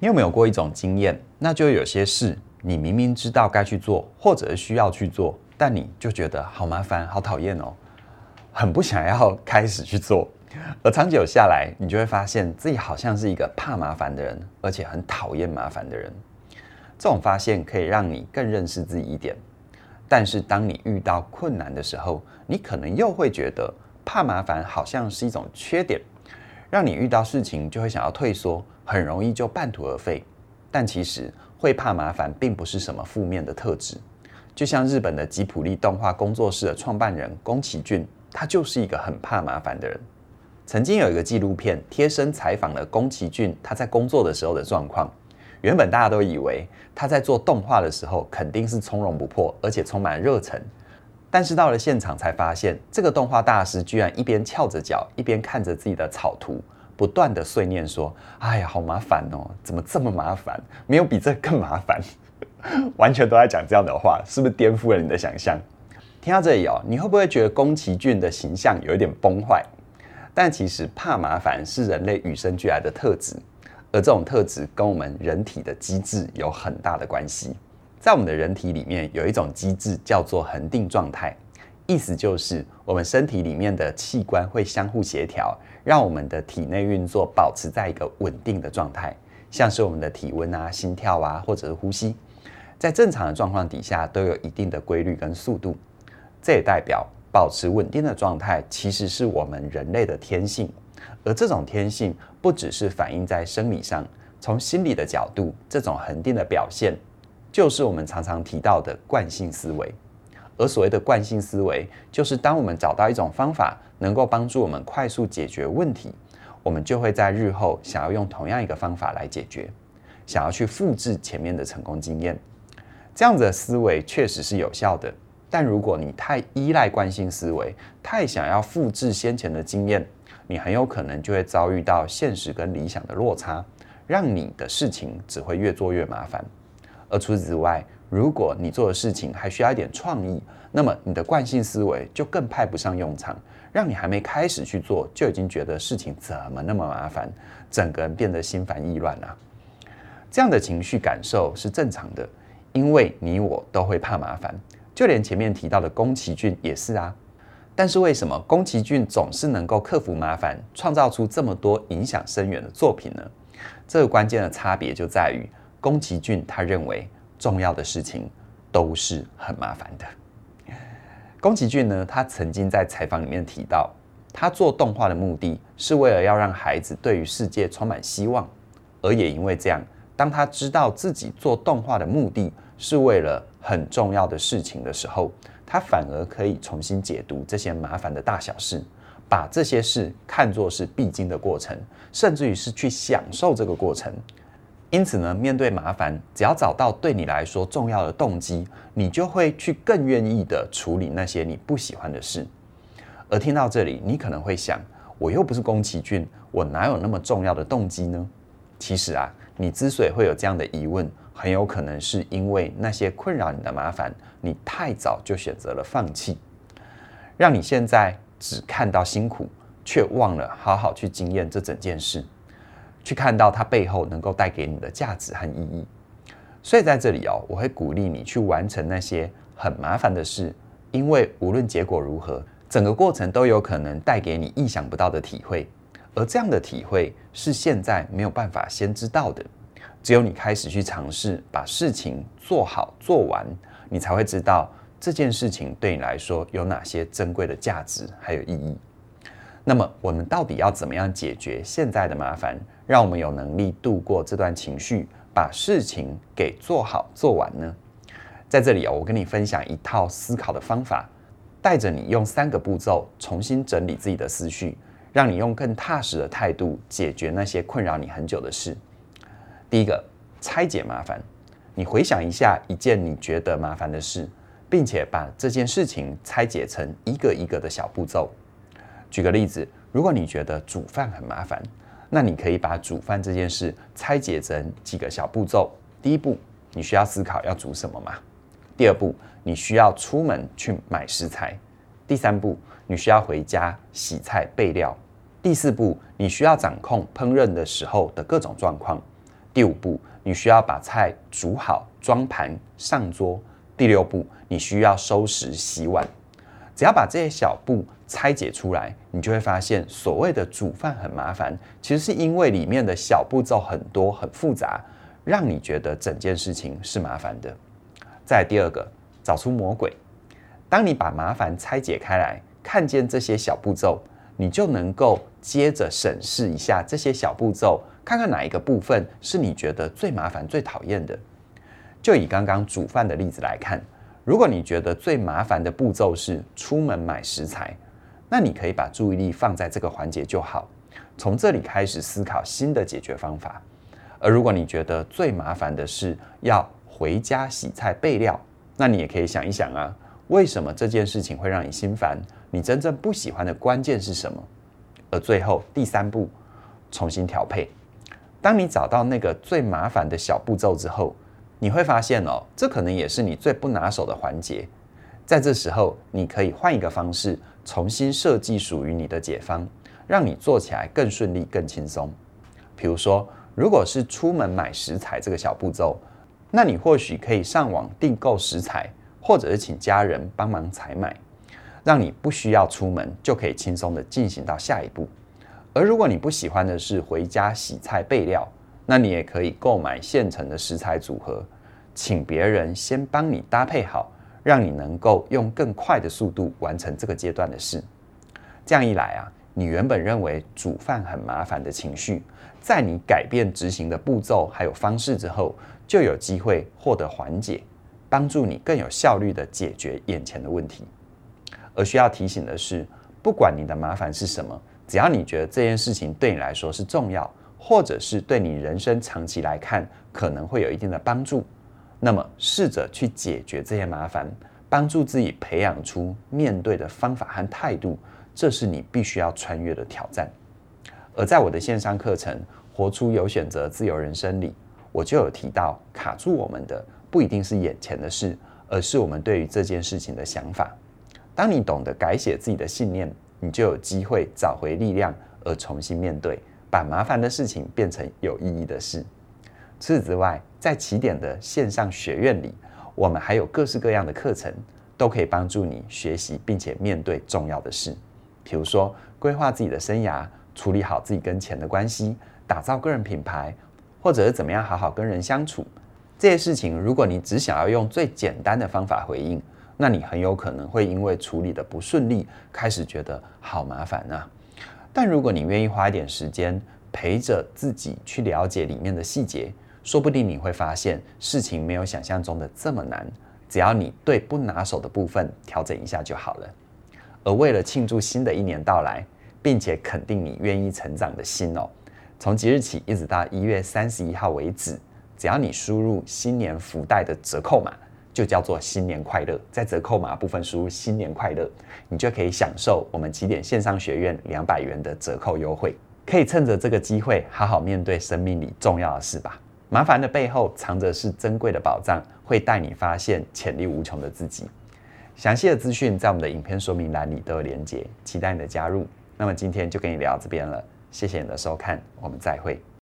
你有没有过一种经验？那就有些事，你明明知道该去做，或者是需要去做，但你就觉得好麻烦、好讨厌哦，很不想要开始去做。而长久下来，你就会发现自己好像是一个怕麻烦的人，而且很讨厌麻烦的人。这种发现可以让你更认识自己一点。但是，当你遇到困难的时候，你可能又会觉得怕麻烦好像是一种缺点，让你遇到事情就会想要退缩，很容易就半途而废。但其实会怕麻烦并不是什么负面的特质。就像日本的吉卜力动画工作室的创办人宫崎骏，他就是一个很怕麻烦的人。曾经有一个纪录片贴身采访了宫崎骏他在工作的时候的状况。原本大家都以为他在做动画的时候肯定是从容不迫，而且充满热忱。但是到了现场才发现，这个动画大师居然一边翘着脚，一边看着自己的草图，不断的碎念说：“哎呀，好麻烦哦，怎么这么麻烦？没有比这更麻烦。”完全都在讲这样的话，是不是颠覆了你的想象？听到这里哦，你会不会觉得宫崎骏的形象有一点崩坏？但其实怕麻烦是人类与生俱来的特质。而这种特质跟我们人体的机制有很大的关系。在我们的人体里面，有一种机制叫做恒定状态，意思就是我们身体里面的器官会相互协调，让我们的体内运作保持在一个稳定的状态，像是我们的体温啊、心跳啊，或者是呼吸，在正常的状况底下都有一定的规律跟速度。这也代表保持稳定的状态其实是我们人类的天性。而这种天性不只是反映在生理上，从心理的角度，这种恒定的表现，就是我们常常提到的惯性思维。而所谓的惯性思维，就是当我们找到一种方法，能够帮助我们快速解决问题，我们就会在日后想要用同样一个方法来解决，想要去复制前面的成功经验。这样子的思维确实是有效的，但如果你太依赖惯性思维，太想要复制先前的经验，你很有可能就会遭遇到现实跟理想的落差，让你的事情只会越做越麻烦。而除此之外，如果你做的事情还需要一点创意，那么你的惯性思维就更派不上用场，让你还没开始去做，就已经觉得事情怎么那么麻烦，整个人变得心烦意乱啊。这样的情绪感受是正常的，因为你我都会怕麻烦，就连前面提到的宫崎骏也是啊。但是为什么宫崎骏总是能够克服麻烦，创造出这么多影响深远的作品呢？这个关键的差别就在于，宫崎骏他认为重要的事情都是很麻烦的。宫崎骏呢，他曾经在采访里面提到，他做动画的目的是为了要让孩子对于世界充满希望，而也因为这样，当他知道自己做动画的目的是为了很重要的事情的时候，他反而可以重新解读这些麻烦的大小事，把这些事看作是必经的过程，甚至于是去享受这个过程。因此呢，面对麻烦，只要找到对你来说重要的动机，你就会去更愿意的处理那些你不喜欢的事。而听到这里，你可能会想，我又不是宫崎骏，我哪有那么重要的动机呢？其实啊，你之所以会有这样的疑问，很有可能是因为那些困扰你的麻烦，你太早就选择了放弃，让你现在只看到辛苦，却忘了好好去经验这整件事，去看到它背后能够带给你的价值和意义。所以在这里哦，我会鼓励你去完成那些很麻烦的事，因为无论结果如何，整个过程都有可能带给你意想不到的体会，而这样的体会是现在没有办法先知道的。只有你开始去尝试把事情做好做完，你才会知道这件事情对你来说有哪些珍贵的价值还有意义。那么，我们到底要怎么样解决现在的麻烦，让我们有能力度过这段情绪，把事情给做好做完呢？在这里啊，我跟你分享一套思考的方法，带着你用三个步骤重新整理自己的思绪，让你用更踏实的态度解决那些困扰你很久的事。第一个，拆解麻烦。你回想一下一件你觉得麻烦的事，并且把这件事情拆解成一个一个的小步骤。举个例子，如果你觉得煮饭很麻烦，那你可以把煮饭这件事拆解成几个小步骤。第一步，你需要思考要煮什么嘛？第二步，你需要出门去买食材。第三步，你需要回家洗菜备料。第四步，你需要掌控烹饪的时候的各种状况。第五步，你需要把菜煮好、装盘上桌。第六步，你需要收拾洗碗。只要把这些小步拆解出来，你就会发现，所谓的煮饭很麻烦，其实是因为里面的小步骤很多、很复杂，让你觉得整件事情是麻烦的。再第二个，找出魔鬼。当你把麻烦拆解开来，看见这些小步骤，你就能够接着审视一下这些小步骤，看看哪一个部分是你觉得最麻烦、最讨厌的。就以刚刚煮饭的例子来看，如果你觉得最麻烦的步骤是出门买食材，那你可以把注意力放在这个环节就好，从这里开始思考新的解决方法。而如果你觉得最麻烦的是要回家洗菜备料，那你也可以想一想啊。为什么这件事情会让你心烦？你真正不喜欢的关键是什么？而最后第三步，重新调配。当你找到那个最麻烦的小步骤之后，你会发现哦，这可能也是你最不拿手的环节。在这时候，你可以换一个方式，重新设计属于你的解方，让你做起来更顺利、更轻松。比如说，如果是出门买食材这个小步骤，那你或许可以上网订购食材。或者是请家人帮忙采买，让你不需要出门就可以轻松地进行到下一步。而如果你不喜欢的是回家洗菜备料，那你也可以购买现成的食材组合，请别人先帮你搭配好，让你能够用更快的速度完成这个阶段的事。这样一来啊，你原本认为煮饭很麻烦的情绪，在你改变执行的步骤还有方式之后，就有机会获得缓解。帮助你更有效率地解决眼前的问题。而需要提醒的是，不管你的麻烦是什么，只要你觉得这件事情对你来说是重要，或者是对你人生长期来看可能会有一定的帮助，那么试着去解决这些麻烦，帮助自己培养出面对的方法和态度，这是你必须要穿越的挑战。而在我的线上课程《活出有选择自由人生》里，我就有提到卡住我们的。不一定是眼前的事，而是我们对于这件事情的想法。当你懂得改写自己的信念，你就有机会找回力量，而重新面对，把麻烦的事情变成有意义的事。除此之外，在起点的线上学院里，我们还有各式各样的课程，都可以帮助你学习并且面对重要的事。比如说，规划自己的生涯，处理好自己跟钱的关系，打造个人品牌，或者是怎么样好好跟人相处。这些事情，如果你只想要用最简单的方法回应，那你很有可能会因为处理的不顺利，开始觉得好麻烦啊。但如果你愿意花一点时间陪着自己去了解里面的细节，说不定你会发现事情没有想象中的这么难。只要你对不拿手的部分调整一下就好了。而为了庆祝新的一年到来，并且肯定你愿意成长的心哦，从即日起一直到一月三十一号为止。只要你输入新年福袋的折扣码，就叫做新年快乐。在折扣码部分输入新年快乐，你就可以享受我们起点线上学院两百元的折扣优惠。可以趁着这个机会，好好面对生命里重要的事吧。麻烦的背后藏着是珍贵的宝藏，会带你发现潜力无穷的自己。详细的资讯在我们的影片说明栏里都有连结，期待你的加入。那么今天就跟你聊到这边了，谢谢你的收看，我们再会。